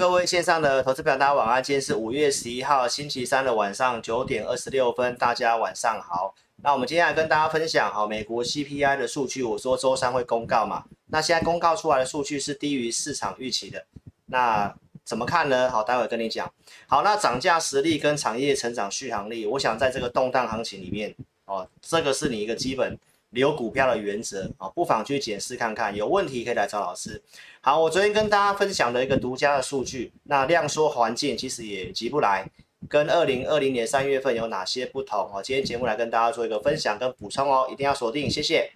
各位线上的投资朋友，大家晚安。今天是五月十一号星期三的晚上九点二十六分，大家晚上好。那我们今天来跟大家分享，好，美国 CPI 的数据，我说周三会公告嘛，那现在公告出来的数据是低于市场预期的，那怎么看呢？好，待会跟你讲。好，那涨价实力跟产业成长续航力，我想在这个动荡行情里面，哦，这个是你一个基本留股票的原则啊，不妨去检视看看，有问题可以来找老师。好，我昨天跟大家分享的一个独家的数据，那量缩环境其实也急不来，跟二零二零年三月份有哪些不同？哦，今天节目来跟大家做一个分享跟补充哦，一定要锁定，谢谢。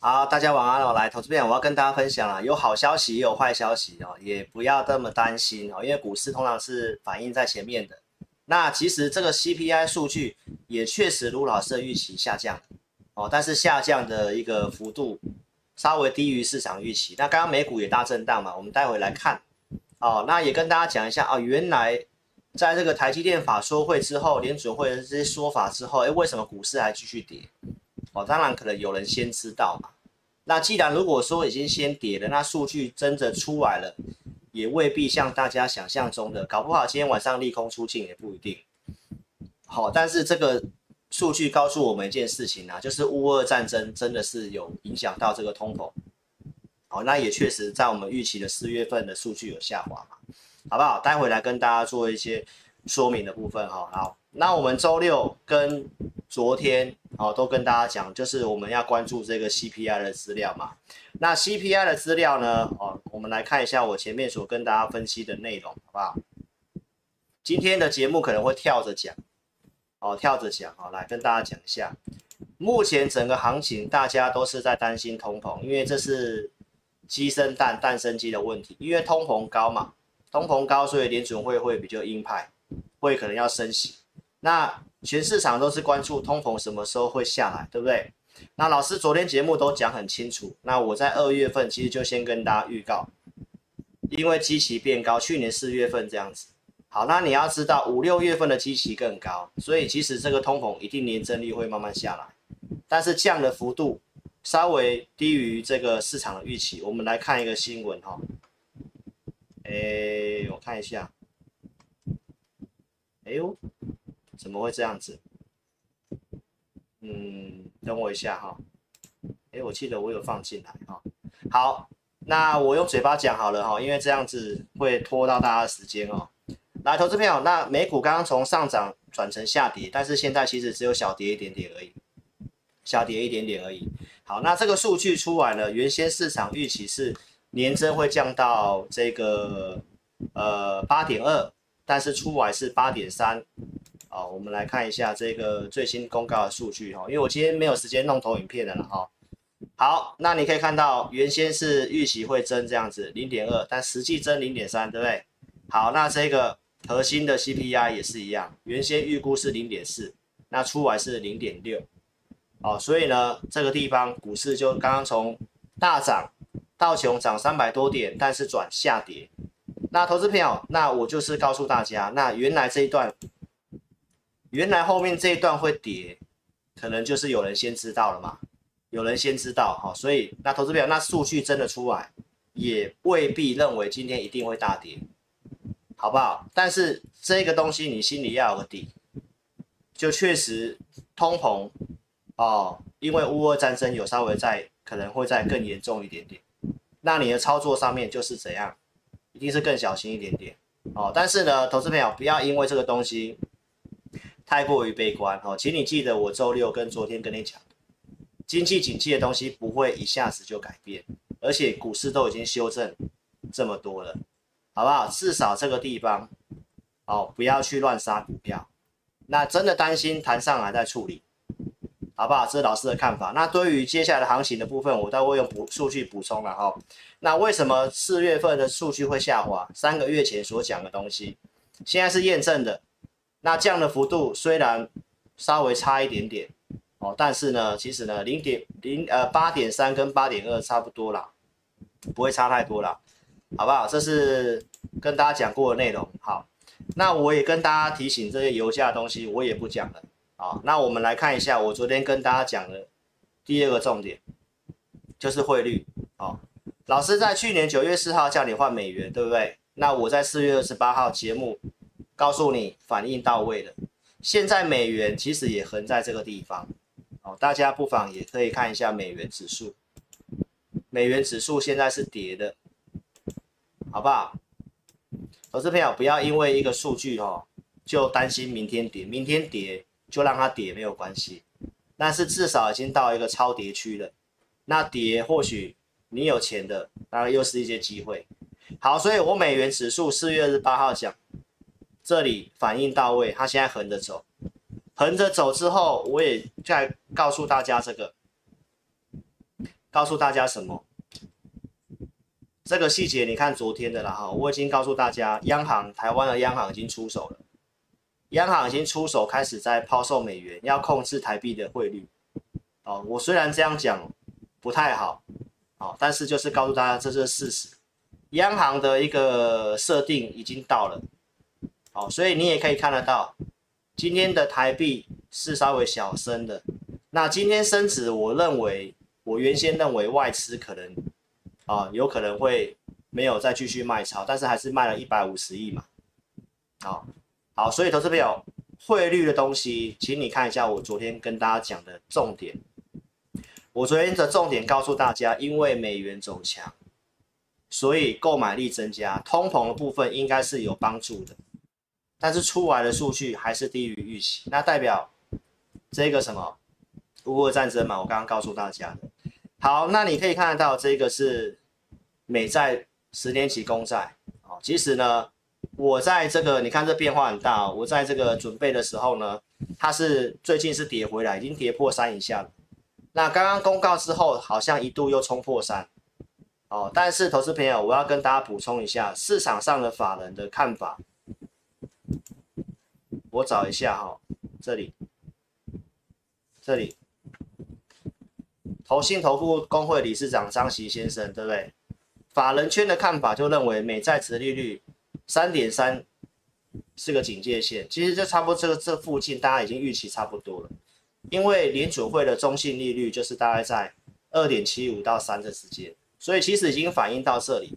好，大家晚安哦。来，投资朋友，我要跟大家分享啊，有好消息也有坏消息哦，也不要这么担心哦，因为股市通常是反映在前面的。那其实这个 CPI 数据也确实如老师的预期下降哦，但是下降的一个幅度稍微低于市场预期。那刚刚美股也大震荡嘛，我们待会来看哦。那也跟大家讲一下啊，原来在这个台积电法说会之后，联准会的这些说法之后，诶，为什么股市还继续跌？哦，当然可能有人先知道嘛。那既然如果说已经先跌了，那数据真的出来了，也未必像大家想象中的，搞不好今天晚上利空出尽也不一定。好，但是这个数据告诉我们一件事情啊，就是乌俄战争真的是有影响到这个通膨。好，那也确实在我们预期的四月份的数据有下滑嘛，好不好？待会来跟大家做一些说明的部分哈。好，那我们周六跟昨天。哦，都跟大家讲，就是我们要关注这个 CPI 的资料嘛。那 CPI 的资料呢？哦，我们来看一下我前面所跟大家分析的内容，好不好？今天的节目可能会跳着讲，哦，跳着讲，好，来跟大家讲一下。目前整个行情，大家都是在担心通膨，因为这是鸡生蛋，蛋生鸡的问题。因为通膨高嘛，通膨高，所以联准会会比较鹰派，会可能要升息。那全市场都是关注通膨什么时候会下来，对不对？那老师昨天节目都讲很清楚。那我在二月份其实就先跟大家预告，因为基期变高，去年四月份这样子。好，那你要知道五六月份的基期更高，所以其实这个通膨一定年增率会慢慢下来，但是降的幅度稍微低于这个市场的预期。我们来看一个新闻哈，哎，我看一下，哎呦。怎么会这样子？嗯，等我一下哈。诶，我记得我有放进来哈。好，那我用嘴巴讲好了哈，因为这样子会拖到大家的时间哦。来，投资朋友，那美股刚刚从上涨转成下跌，但是现在其实只有小跌一点点而已，小跌一点点而已。好，那这个数据出来了，原先市场预期是年增会降到这个呃八点二，但是出来是八点三。好，我们来看一下这个最新公告的数据哈，因为我今天没有时间弄投影片的了哈。好，那你可以看到原先是预期会增这样子零点二，但实际增零点三，对不对？好，那这个核心的 CPI 也是一样，原先预估是零点四，那出来是零点六。哦，所以呢，这个地方股市就刚刚从大涨到熊涨三百多点，但是转下跌。那投资朋友，那我就是告诉大家，那原来这一段。原来后面这一段会跌，可能就是有人先知道了嘛，有人先知道哈，所以那投资表那数据真的出来，也未必认为今天一定会大跌，好不好？但是这个东西你心里要有个底，就确实通膨哦，因为乌俄战争有稍微再可能会再更严重一点点，那你的操作上面就是怎样，一定是更小心一点点哦。但是呢，投资朋友不要因为这个东西。太过于悲观哦，请你记得我周六跟昨天跟你讲，经济景气的东西不会一下子就改变，而且股市都已经修正这么多了，好不好？至少这个地方哦，不要去乱杀股票。那真的担心弹上来再处理，好不好？这是老师的看法。那对于接下来的行情的部分，我都会用补数据补充了哈。那为什么四月份的数据会下滑？三个月前所讲的东西，现在是验证的。那降的幅度虽然稍微差一点点哦，但是呢，其实呢，零点零呃八点三跟八点二差不多啦，不会差太多啦，好不好？这是跟大家讲过的内容。好，那我也跟大家提醒这些油价的东西，我也不讲了。好，那我们来看一下我昨天跟大家讲的第二个重点，就是汇率。好，老师在去年九月四号叫你换美元，对不对？那我在四月二十八号节目告诉你反应到位了。现在美元其实也横在这个地方，哦，大家不妨也可以看一下美元指数。美元指数现在是跌的，好不好？投资朋友不要因为一个数据哦，就担心明天跌，明天跌就让它跌没有关系，但是至少已经到一个超跌区了。那跌或许你有钱的，当然又是一些机会。好，所以我美元指数四月二十八号讲，这里反应到位，它现在横着走，横着走之后，我也再告诉大家这个。告诉大家什么？这个细节你看昨天的了哈，我已经告诉大家，央行台湾的央行已经出手了，央行已经出手开始在抛售美元，要控制台币的汇率。哦，我虽然这样讲不太好，哦，但是就是告诉大家这是事实，央行的一个设定已经到了，哦，所以你也可以看得到，今天的台币是稍微小升的，那今天升值，我认为。我原先认为外资可能啊有可能会没有再继续卖超，但是还是卖了一百五十亿嘛。好，好，所以投资朋友，汇率的东西，请你看一下我昨天跟大家讲的重点。我昨天的重点告诉大家，因为美元走强，所以购买力增加，通膨的部分应该是有帮助的。但是出来的数据还是低于预期，那代表这个什么？乌俄战争嘛，我刚刚告诉大家。好，那你可以看得到，这个是美债十年期公债。哦，其实呢，我在这个你看这变化很大。我在这个准备的时候呢，它是最近是跌回来，已经跌破三以下了。那刚刚公告之后，好像一度又冲破三。哦，但是投资朋友，我要跟大家补充一下市场上的法人的看法。我找一下哈、哦，这里，这里。投信投顾工会理事长张琦先生，对不对？法人圈的看法就认为美债殖利率三点三是个警戒线，其实就差不多这个这附近，大家已经预期差不多了。因为联储会的中性利率就是大概在二点七五到三的之间，所以其实已经反映到这里，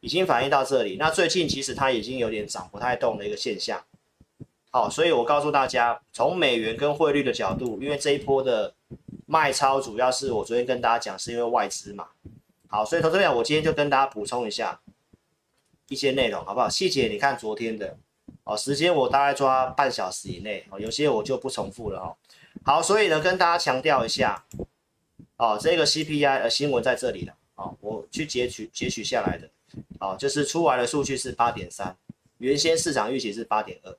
已经反映到这里。那最近其实它已经有点涨不太动的一个现象。好，所以我告诉大家，从美元跟汇率的角度，因为这一波的。卖超主要是我昨天跟大家讲，是因为外资嘛。好，所以投资者，我今天就跟大家补充一下一些内容，好不好？细节你看昨天的哦，时间我大概抓半小时以内哦，有些我就不重复了哦。好，所以呢，跟大家强调一下哦，这个 CPI 呃新闻在这里了哦，我去截取截取下来的哦，就是出来的数据是八点三，原先市场预期是八点二，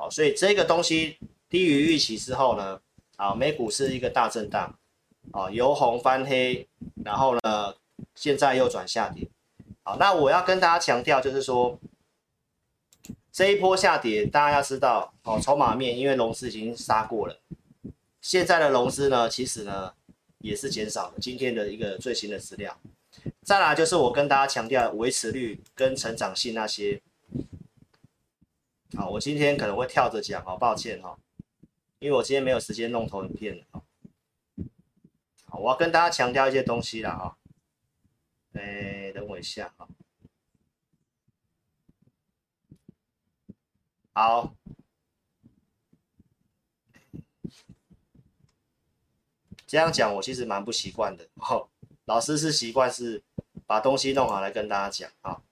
哦，所以这个东西低于预期之后呢。好，美股是一个大震荡，啊，由红翻黑，然后呢，现在又转下跌。好，那我要跟大家强调，就是说这一波下跌，大家要知道，哦，筹码面因为融资已经杀过了，现在的融资呢，其实呢也是减少了。今天的一个最新的资料，再来就是我跟大家强调维持率跟成长性那些。好，我今天可能会跳着讲，好抱歉哈。因为我今天没有时间弄投影片了啊，好，我要跟大家强调一些东西了啊，哎，等我一下啊，好，这样讲我其实蛮不习惯的哦，老师是习惯是把东西弄好来跟大家讲啊，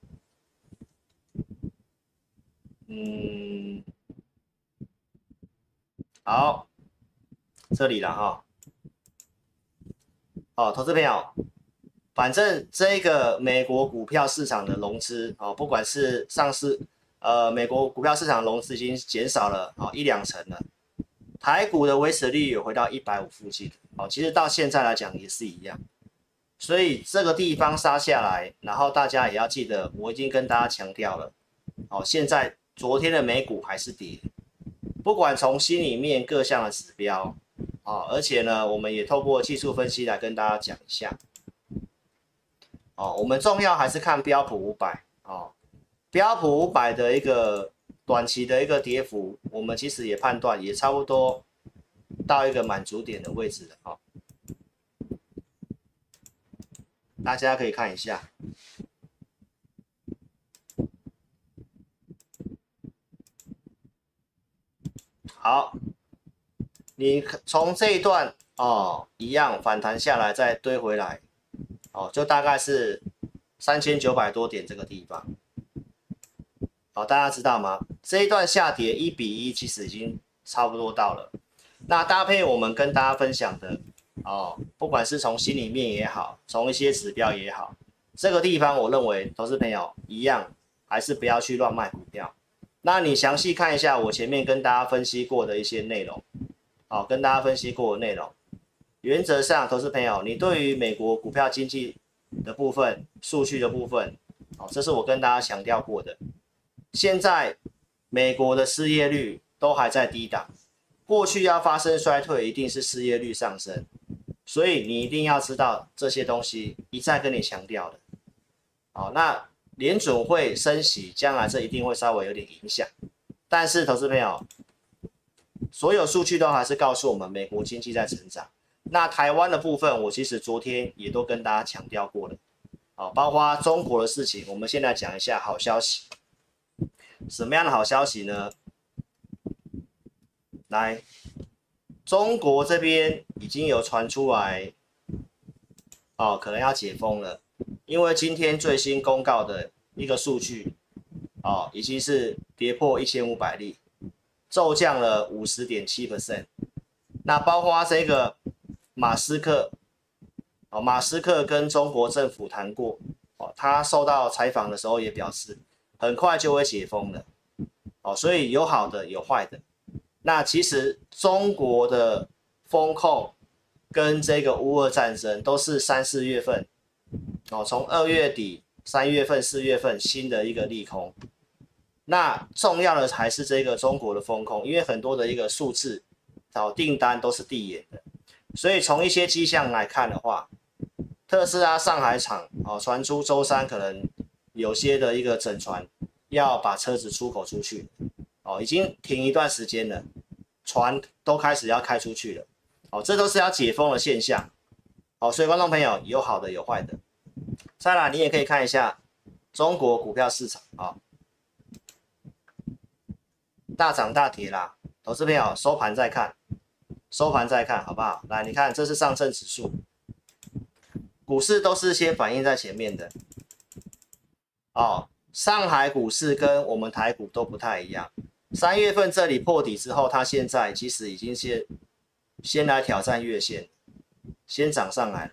嗯。好，这里了哈。好，投资朋友，反正这个美国股票市场的融资哦，不管是上市，呃，美国股票市场融资已经减少了哦一两成了。台股的维持率有回到一百五附近哦，其实到现在来讲也是一样。所以这个地方杀下来，然后大家也要记得，我已经跟大家强调了哦，现在昨天的美股还是跌。不管从心里面各项的指标，啊，而且呢，我们也透过技术分析来跟大家讲一下，哦，我们重要还是看标普五百哦，标普五百的一个短期的一个跌幅，我们其实也判断也差不多到一个满足点的位置了哦。大家可以看一下。好，你从这一段哦，一样反弹下来再堆回来，哦，就大概是三千九百多点这个地方。好，大家知道吗？这一段下跌一比一，其实已经差不多到了。那搭配我们跟大家分享的哦，不管是从心里面也好，从一些指标也好，这个地方我认为投资朋友一样，还是不要去乱卖股票。那你详细看一下我前面跟大家分析过的一些内容，好，跟大家分析过的内容。原则上，投资朋友，你对于美国股票经济的部分、数据的部分，好，这是我跟大家强调过的。现在美国的失业率都还在低档，过去要发生衰退，一定是失业率上升，所以你一定要知道这些东西，一再跟你强调的。好，那。联准会升息，将来这一定会稍微有点影响，但是投资朋友，所有数据都还是告诉我们美国经济在成长。那台湾的部分，我其实昨天也都跟大家强调过了，好，包括中国的事情，我们现在讲一下好消息。什么样的好消息呢？来，中国这边已经有传出来，哦，可能要解封了。因为今天最新公告的一个数据，哦，已经是跌破一千五百例，骤降了五十点七 percent。那包括这个马斯克，哦，马斯克跟中国政府谈过，哦，他受到采访的时候也表示，很快就会解封了，哦，所以有好的有坏的。那其实中国的风控跟这个乌俄战争都是三四月份。哦，从二月底、三月份、四月份新的一个利空，那重要的还是这个中国的风控，因为很多的一个数字找订单都是递延的，所以从一些迹象来看的话，特斯拉上海厂哦传出周三可能有些的一个整船要把车子出口出去，哦，已经停一段时间了，船都开始要开出去了，哦，这都是要解封的现象，好，所以观众朋友有好的有坏的。再来，你也可以看一下中国股票市场啊，大涨大跌啦。投资朋友收盘再看，收盘再看好不好？来，你看这是上证指数，股市都是先反映在前面的。哦，上海股市跟我们台股都不太一样。三月份这里破底之后，它现在其实已经先先来挑战月线，先涨上来。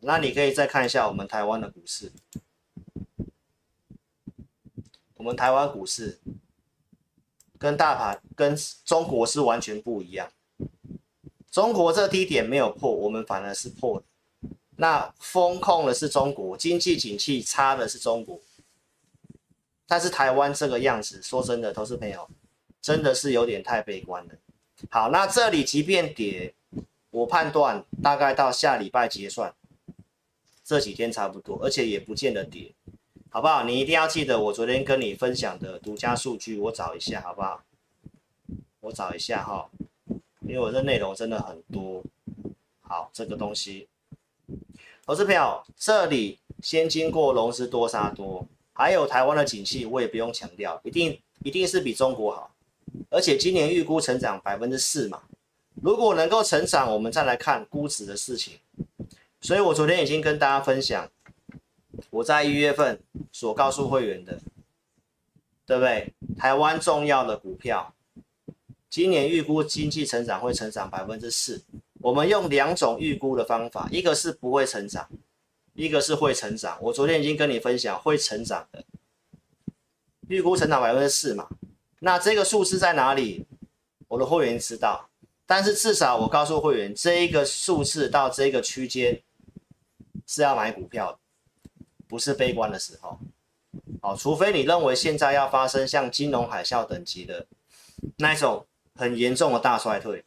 那你可以再看一下我们台湾的股市，我们台湾股市跟大盘跟中国是完全不一样。中国这低点没有破，我们反而是破的。那风控的是中国，经济景气差的是中国。但是台湾这个样子，说真的，投资朋友真的是有点太悲观了。好，那这里即便跌，我判断大概到下礼拜结算。这几天差不多，而且也不见得跌，好不好？你一定要记得我昨天跟你分享的独家数据，我找一下，好不好？我找一下哈，因为我这内容真的很多。好，这个东西，投资朋友，这里先经过融资多杀多，还有台湾的景气，我也不用强调，一定一定是比中国好，而且今年预估成长百分之四嘛，如果能够成长，我们再来看估值的事情。所以我昨天已经跟大家分享，我在一月份所告诉会员的，对不对？台湾重要的股票，今年预估经济成长会成长百分之四。我们用两种预估的方法，一个是不会成长，一个是会成长。我昨天已经跟你分享会成长的，预估成长百分之四嘛。那这个数字在哪里？我的会员知道，但是至少我告诉会员，这一个数字到这个区间。是要买股票，不是悲观的时候。好，除非你认为现在要发生像金融海啸等级的那一种很严重的大衰退，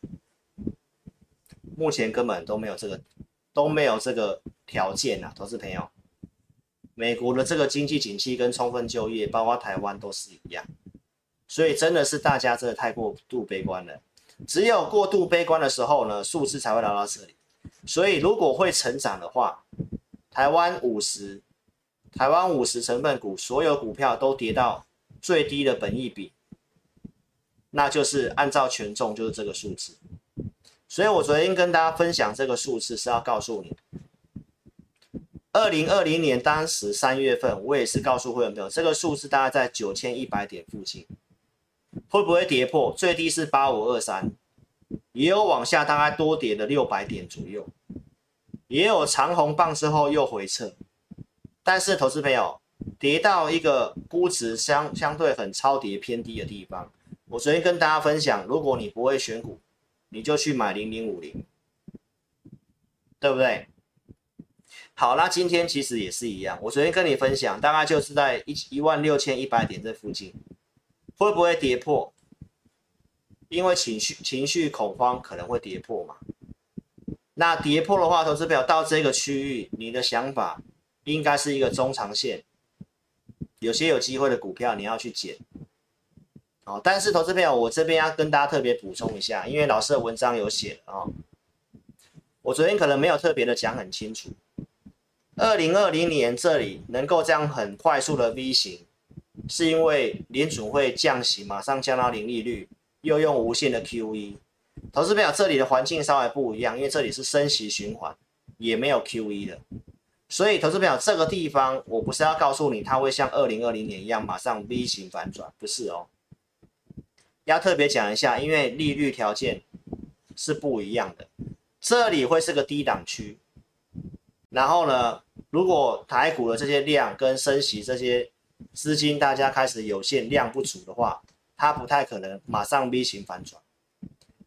目前根本都没有这个都没有这个条件啊，投资朋友。美国的这个经济景气跟充分就业，包括台湾都是一样，所以真的是大家真的太过度悲观了。只有过度悲观的时候呢，数字才会来到这里。所以如果会成长的话，台湾五十，台湾五十成分股所有股票都跌到最低的本益比，那就是按照权重就是这个数字。所以我昨天跟大家分享这个数字是要告诉你，二零二零年当时三月份，我也是告诉会员朋友，这个数字大概在九千一百点附近，会不会跌破？最低是八五二三。也有往下大概多跌了六百点左右，也有长红棒之后又回撤，但是投资朋友跌到一个估值相相对很超跌偏低的地方，我昨天跟大家分享，如果你不会选股，你就去买零零五零，对不对？好，那今天其实也是一样，我昨天跟你分享，大概就是在一一万六千一百点这附近，会不会跌破？因为情绪情绪恐慌可能会跌破嘛，那跌破的话，投资表到这个区域，你的想法应该是一个中长线，有些有机会的股票你要去捡，哦，但是投资表我这边要跟大家特别补充一下，因为老师的文章有写了哦，我昨天可能没有特别的讲很清楚，二零二零年这里能够这样很快速的 V 型，是因为联准会降息，马上降到零利率。又用无限的 QE，投资朋友，这里的环境稍微不一样，因为这里是升息循环，也没有 QE 的，所以投资朋友这个地方，我不是要告诉你它会像二零二零年一样马上 V 型反转，不是哦，要特别讲一下，因为利率条件是不一样的，这里会是个低档区，然后呢，如果台股的这些量跟升息这些资金大家开始有限量不足的话。它不太可能马上 V 型反转，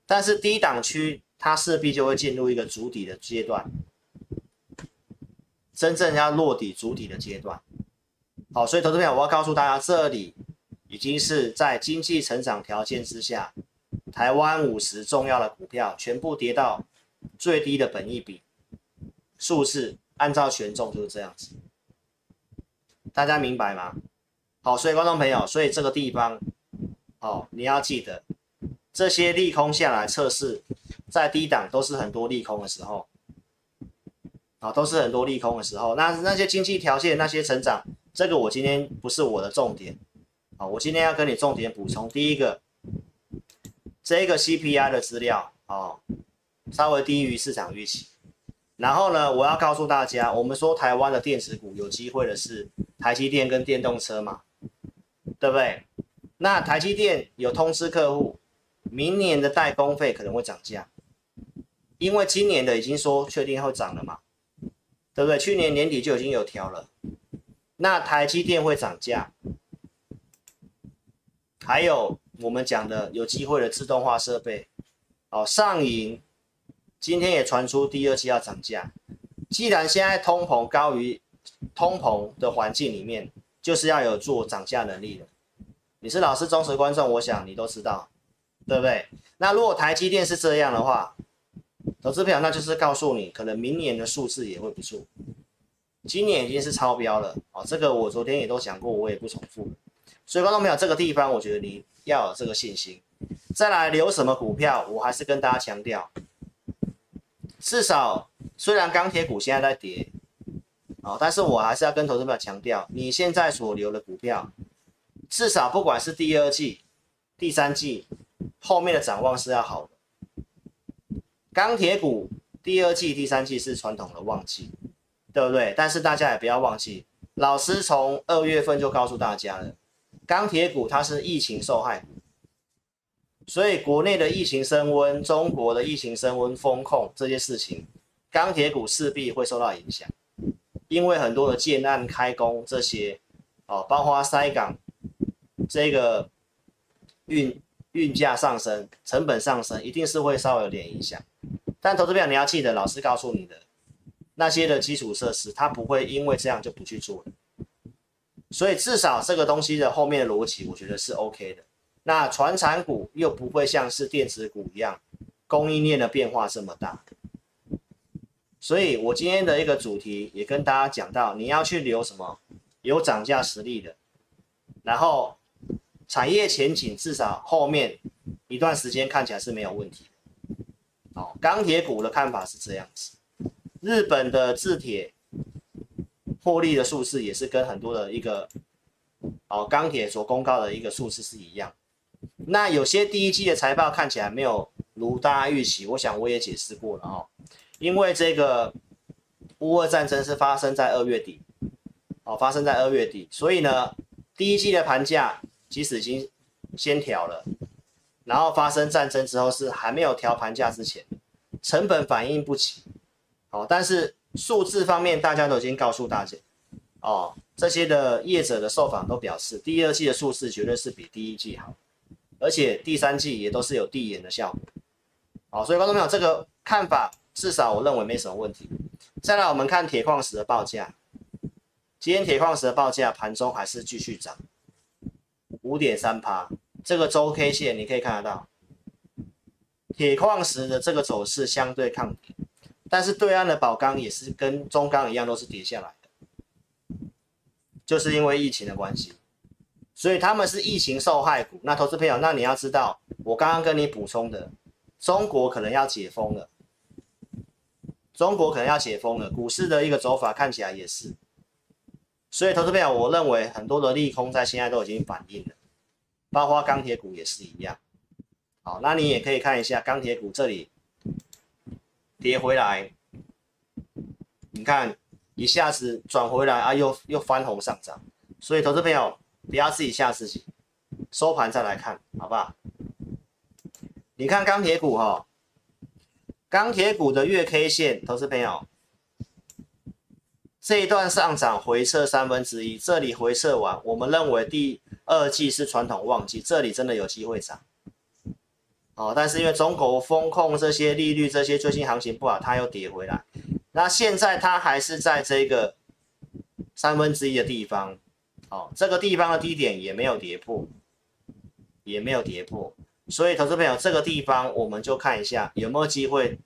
但是低档区它势必就会进入一个筑底的阶段，真正要落底筑底的阶段。好，所以投资朋友，我要告诉大家，这里已经是在经济成长条件之下，台湾五十重要的股票全部跌到最低的本益比，数字按照权重就是这样子，大家明白吗？好，所以观众朋友，所以这个地方。哦，你要记得，这些利空下来测试，在低档都是很多利空的时候，啊、都是很多利空的时候。那那些经济条件、那些成长，这个我今天不是我的重点，啊、我今天要跟你重点补充。第一个，这个 CPI 的资料，哦，稍微低于市场预期。然后呢，我要告诉大家，我们说台湾的电子股有机会的是台积电跟电动车嘛，对不对？那台积电有通知客户，明年的代工费可能会涨价，因为今年的已经说确定会涨了嘛，对不对？去年年底就已经有调了。那台积电会涨价，还有我们讲的有机会的自动化设备，哦，上银今天也传出第二期要涨价。既然现在通膨高于通膨的环境里面，就是要有做涨价能力的。你是老师忠实观众，我想你都知道，对不对？那如果台积电是这样的话，投资票那就是告诉你，可能明年的数字也会不错。今年已经是超标了哦，这个我昨天也都讲过，我也不重复。所以观众朋友，这个地方我觉得你要有这个信心。再来留什么股票，我还是跟大家强调，至少虽然钢铁股现在在跌，啊，但是我还是要跟投资朋友强调，你现在所留的股票。至少不管是第二季、第三季，后面的展望是要好的。钢铁股第二季、第三季是传统的旺季，对不对？但是大家也不要忘记，老师从二月份就告诉大家了，钢铁股它是疫情受害股，所以国内的疫情升温、中国的疫情升温、风控这些事情，钢铁股势必会受到影响，因为很多的建案开工这些，哦，包括塞港。这个运运价上升，成本上升，一定是会稍微有点影响。但投资票你要记得，老师告诉你的那些的基础设施，它不会因为这样就不去做了。所以至少这个东西的后面的逻辑，我觉得是 OK 的。那传产股又不会像是电子股一样，供应链的变化这么大。所以我今天的一个主题也跟大家讲到，你要去留什么有涨价实力的，然后产业前景至少后面一段时间看起来是没有问题的。哦，钢铁股的看法是这样子，日本的制铁获利的数字也是跟很多的一个哦钢铁所公告的一个数字是一样。那有些第一季的财报看起来没有如大家预期，我想我也解释过了哦，因为这个乌俄战争是发生在二月底，哦，发生在二月底，所以呢，第一季的盘价即使已经先调了，然后发生战争之后是还没有调盘价之前，成本反应不起，哦，但是数字方面大家都已经告诉大家，哦，这些的业者的受访都表示，第二季的数字绝对是比第一季好。而且第三季也都是有递延的效果，好，所以观众朋友这个看法至少我认为没什么问题。再来我们看铁矿石的报价，今天铁矿石的报价盘中还是继续涨，五点三趴，这个周 K 线你可以看得到，铁矿石的这个走势相对抗跌，但是对岸的宝钢也是跟中钢一样都是跌下来的，就是因为疫情的关系。所以他们是疫情受害股。那投资朋友，那你要知道，我刚刚跟你补充的，中国可能要解封了，中国可能要解封了，股市的一个走法看起来也是。所以投资朋友，我认为很多的利空在现在都已经反映了，包括钢铁股也是一样。好，那你也可以看一下钢铁股这里跌回来，你看一下子转回来啊，又又翻红上涨。所以投资朋友。不要自己吓自己，收盘再来看，好不好？你看钢铁股哈，钢铁股的月 K 线，投资朋友，这一段上涨回撤三分之一，这里回撤完，我们认为第二季是传统旺季，这里真的有机会涨。哦，但是因为中国风控这些利率这些最近行情不好，它又跌回来。那现在它还是在这个三分之一的地方。哦，这个地方的低点也没有跌破，也没有跌破，所以投资朋友，这个地方我们就看一下有没有机会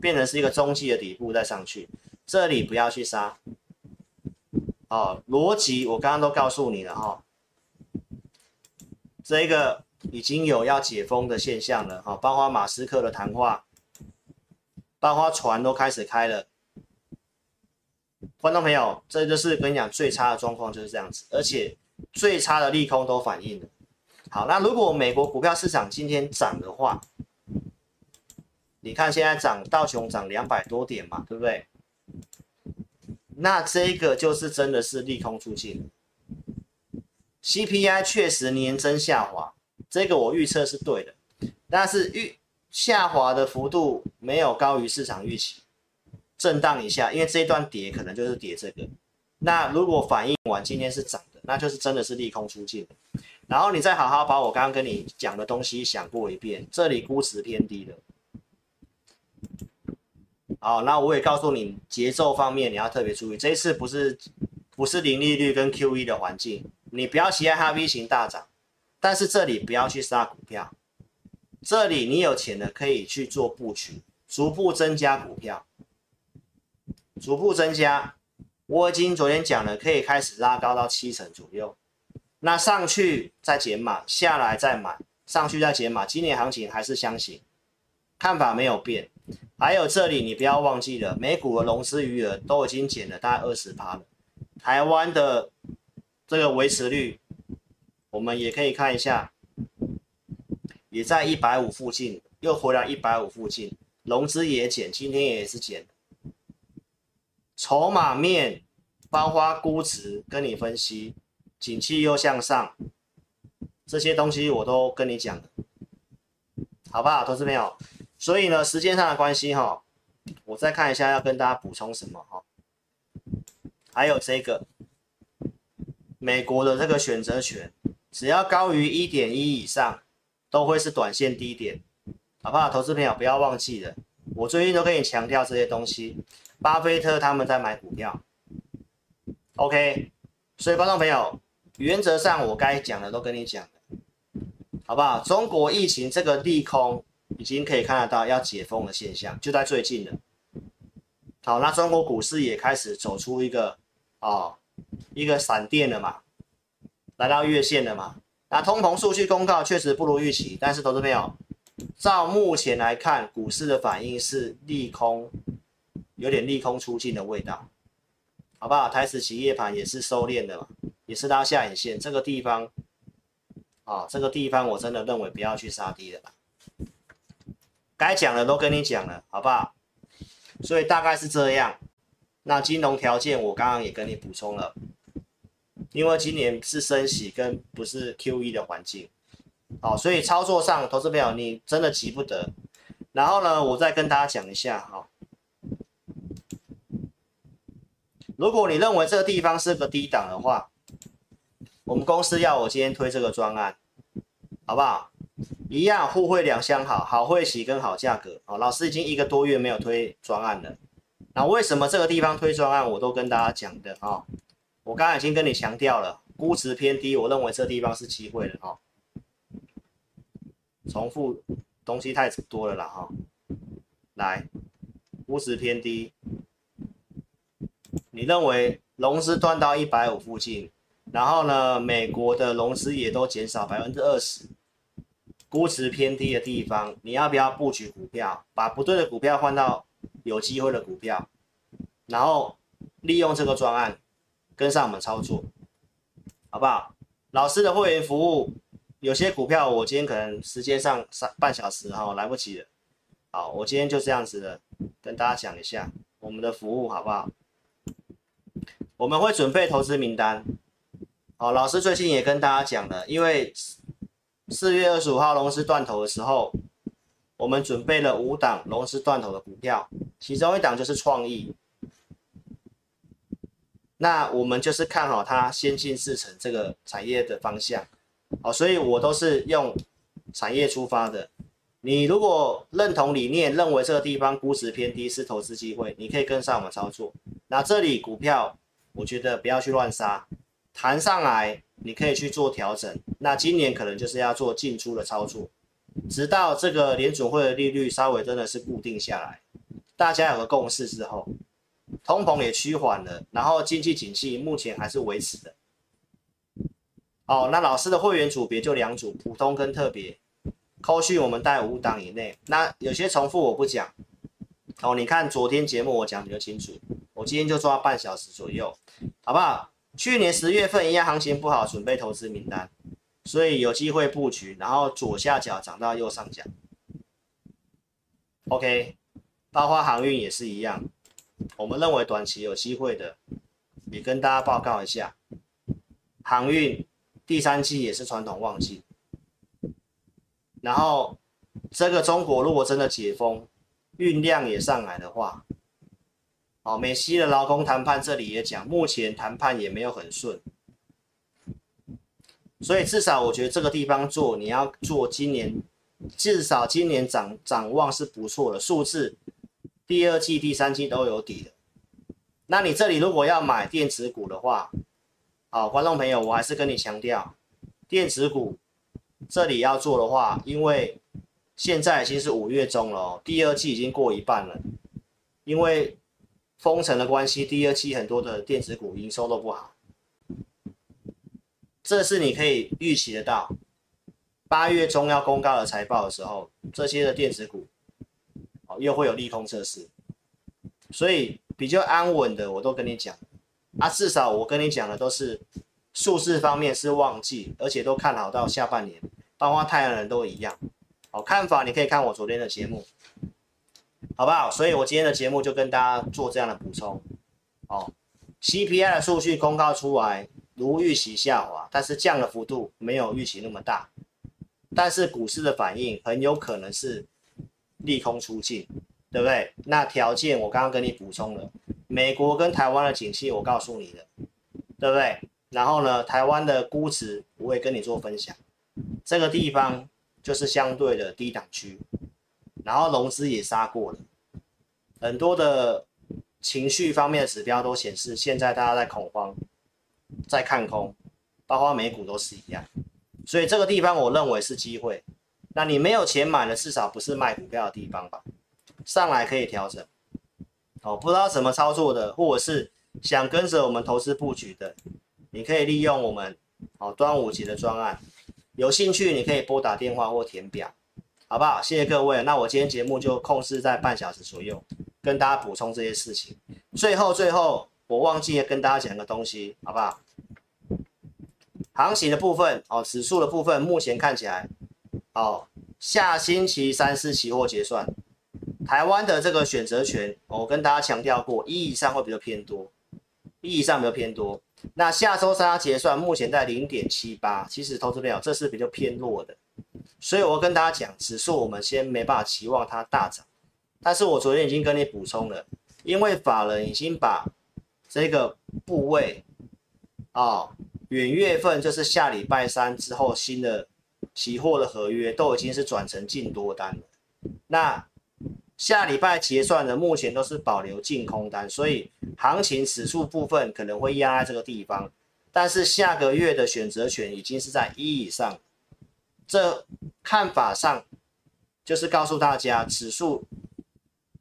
变成是一个中期的底部再上去。这里不要去杀。哦，逻辑我刚刚都告诉你了哈、哦，这个已经有要解封的现象了哈、哦，包括马斯克的谈话，包括船都开始开了。观众朋友，这就是跟你讲最差的状况就是这样子，而且最差的利空都反映了。好，那如果美国股票市场今天涨的话，你看现在涨道琼涨两百多点嘛，对不对？那这个就是真的是利空出尽。CPI 确实年增下滑，这个我预测是对的，但是预下滑的幅度没有高于市场预期。震荡一下，因为这一段跌可能就是跌这个。那如果反应完今天是涨，那就是真的是利空出尽。然后你再好好把我刚刚跟你讲的东西想过一遍，这里估值偏低的。好，那我也告诉你节奏方面你要特别注意，这一次不是不是零利率跟 QE 的环境，你不要期待它 V 型大涨，但是这里不要去杀股票，这里你有钱的可以去做布局，逐步增加股票。逐步增加，我已经昨天讲了，可以开始拉高到七成左右。那上去再减码，下来再买，上去再减码。今年行情还是相信，看法没有变。还有这里你不要忘记了，美股的融资余额都已经减了大概二十趴了。台湾的这个维持率，我们也可以看一下，也在一百五附近，又回来一百五附近，融资也减，今天也是减。筹码面，包括估值，跟你分析，景气又向上，这些东西我都跟你讲，好不好，投资朋友？所以呢，时间上的关系哈，我再看一下要跟大家补充什么哈，还有这个美国的这个选择权，只要高于一点一以上，都会是短线低点，好不好，投资朋友？不要忘记了，我最近都跟你强调这些东西。巴菲特他们在买股票，OK，所以观众朋友，原则上我该讲的都跟你讲了，好不好？中国疫情这个利空已经可以看得到要解封的现象，就在最近了。好，那中国股市也开始走出一个、哦、一个闪电了嘛，来到月线了嘛。那通膨数据公告确实不如预期，但是投资朋友，照目前来看，股市的反应是利空，有点利空出尽的味道，好不好？台指期夜盘也是收敛的嘛，也是拉下影线，这个地方啊、哦，这个地方我真的认为不要去杀低了吧。该讲的都跟你讲了，好不好？所以大概是这样。那金融条件我刚刚也跟你补充了，因为今年是升息跟不是 QE 的环境，好，所以操作上投资朋友你真的急不得。然后呢，我再跟大家讲一下哈，如果你认为这个地方是个低档的话，我们公司要我今天推这个专案，好不好？一样，互惠两相好，好会期跟好价格。好，老师已经一个多月没有推专案了。那为什么这个地方推专案，我都跟大家讲的啊。我刚刚已经跟你强调了，估值偏低，我认为这地方是机会了哈。重复东西太多了啦哈。来，估值偏低，你认为融资断到一百五附近，然后呢，美国的融资也都减少百分之二十。估值偏低的地方，你要不要布局股票？把不对的股票换到有机会的股票，然后利用这个专案跟上我们操作，好不好？老师的会员服务，有些股票我今天可能时间上三半小时哈来不及了，好，我今天就这样子的跟大家讲一下我们的服务好不好？我们会准备投资名单，好，老师最近也跟大家讲了，因为。四月二十五号龙狮断头的时候，我们准备了五档龙狮断头的股票，其中一档就是创意。那我们就是看好它先进制成这个产业的方向，好，所以我都是用产业出发的。你如果认同理念，认为这个地方估值偏低是投资机会，你可以跟上我们操作。那这里股票，我觉得不要去乱杀，弹上来。你可以去做调整，那今年可能就是要做进出的操作，直到这个联准会的利率稍微真的是固定下来，大家有个共识之后，通膨也趋缓了，然后经济景气目前还是维持的。哦，那老师的会员组别就两组，普通跟特别，扣讯我们带五档以内，那有些重复我不讲。哦，你看昨天节目我讲比较清楚，今天就抓半小时左右，好不好？去年十月份一样行情不好，准备投资名单，所以有机会布局，然后左下角涨到右上角。OK，包括航运也是一样，我们认为短期有机会的，也跟大家报告一下，航运第三季也是传统旺季，然后这个中国如果真的解封，运量也上来的话。好，美西的劳工谈判这里也讲，目前谈判也没有很顺，所以至少我觉得这个地方做，你要做今年，至少今年展展望是不错的数字，第二季、第三季都有底的。那你这里如果要买电子股的话，好，观众朋友，我还是跟你强调，电子股这里要做的话，因为现在已经是五月中了，第二季已经过一半了，因为。封城的关系，第二期很多的电子股营收都不好，这是你可以预期得到。八月中要公告的财报的时候，这些的电子股哦又会有利空测试，所以比较安稳的我都跟你讲啊，至少我跟你讲的都是数字方面是旺季，而且都看好到下半年，包括太阳能都一样。好，看法你可以看我昨天的节目。好不好？所以我今天的节目就跟大家做这样的补充。哦，CPI 的数据公告出来，如预期下滑，但是降的幅度没有预期那么大。但是股市的反应很有可能是利空出尽，对不对？那条件我刚刚跟你补充了，美国跟台湾的景气我告诉你的，对不对？然后呢，台湾的估值我会跟你做分享，这个地方就是相对的低档区。然后融资也杀过了，很多的情绪方面的指标都显示，现在大家在恐慌，在看空，包括美股都是一样。所以这个地方我认为是机会。那你没有钱买的，至少不是卖股票的地方吧？上来可以调整。哦，不知道怎么操作的，或者是想跟着我们投资布局的，你可以利用我们哦端午节的专案，有兴趣你可以拨打电话或填表，好不好？谢谢各位，那我今天节目就控制在半小时左右，跟大家补充这些事情。最后最后，我忘记跟大家讲个东西，好不好？行情的部分哦，指数的部分，目前看起来哦，下星期三是期货结算。台湾的这个选择权，我跟大家强调过，一以上会比较偏多，一以上比较偏多。那下周三结算，目前在零点七八，其实投资朋友这是比较偏弱的。所以我跟大家讲，指数我们先没办法期望它大涨，但是我昨天已经跟你补充了，因为法人已经把这个部位啊。哦元月份就是下礼拜三之后，新的期货的合约都已经是转成净多单了。那下礼拜结算的目前都是保留净空单，所以行情指数部分可能会压在这个地方。但是下个月的选择权已经是在一以上，这看法上就是告诉大家，指数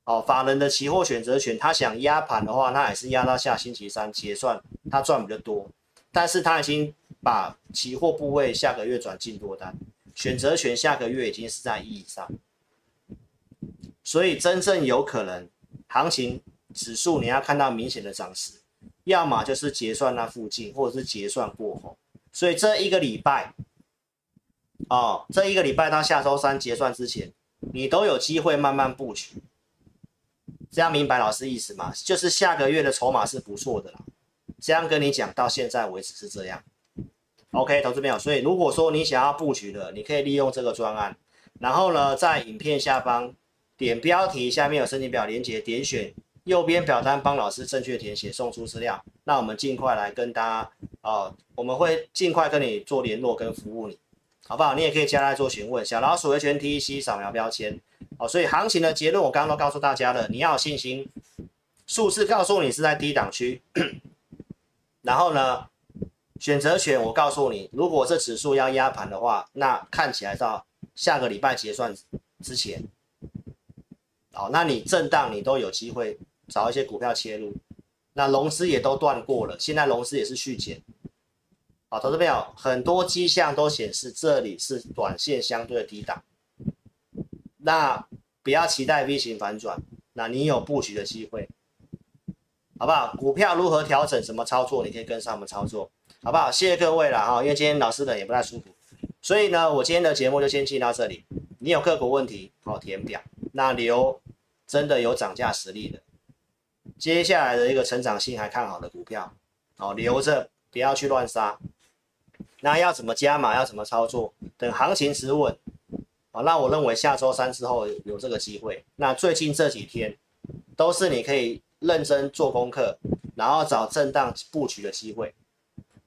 哦，法人的期货选择权，他想压盘的话，那也是压到下星期三结算，他赚比较多。但是他已经把期货部位下个月转进多单，选择权下个月已经是在一以上，所以真正有可能行情指数你要看到明显的涨势，要么就是结算那附近，或者是结算过后。所以这一个礼拜，哦，这一个礼拜到下周三结算之前，你都有机会慢慢布局。这样明白老师意思吗？就是下个月的筹码是不错的啦。这样跟你讲，到现在为止是这样。OK，投资朋友，所以如果说你想要布局的，你可以利用这个专案，然后呢，在影片下方点标题，下面有申请表连结，点选右边表单，帮老师正确填写，送出资料。那我们尽快来跟大家，呃，我们会尽快跟你做联络跟服务你，好不好？你也可以加来做询问。小老鼠 HNTEC 扫描标签。好，所以行情的结论我刚刚都告诉大家了，你要有信心，数字告诉你是在低档区。然后呢，选择权我告诉你，如果这指数要压盘的话，那看起来到下个礼拜结算之前，哦，那你震荡你都有机会找一些股票切入。那融资也都断过了，现在融资也是续减。好，投资朋友，很多迹象都显示这里是短线相对的低档。那不要期待 V 型反转，那你有布局的机会。好不好？股票如何调整？怎么操作？你可以跟上我们操作，好不好？谢谢各位了哈，因为今天老师呢也不太舒服，所以呢，我今天的节目就先进到这里。你有个股问题，好填表。那留真的有涨价实力的，接下来的一个成长性还看好的股票，好留着，不要去乱杀。那要怎么加码？要怎么操作？等行情止稳，啊，那我认为下周三之后有这个机会。那最近这几天都是你可以。认真做功课，然后找震荡布局的机会，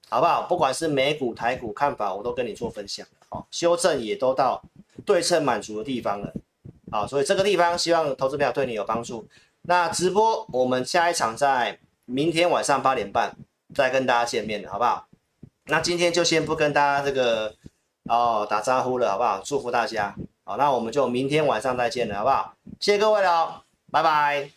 好不好？不管是美股、台股看法，我都跟你做分享。好，修正也都到对称满足的地方了。好，所以这个地方希望投资票对你有帮助。那直播我们下一场在明天晚上八点半再跟大家见面，好不好？那今天就先不跟大家这个哦打招呼了，好不好？祝福大家。好，那我们就明天晚上再见了，好不好？谢谢各位了，拜拜。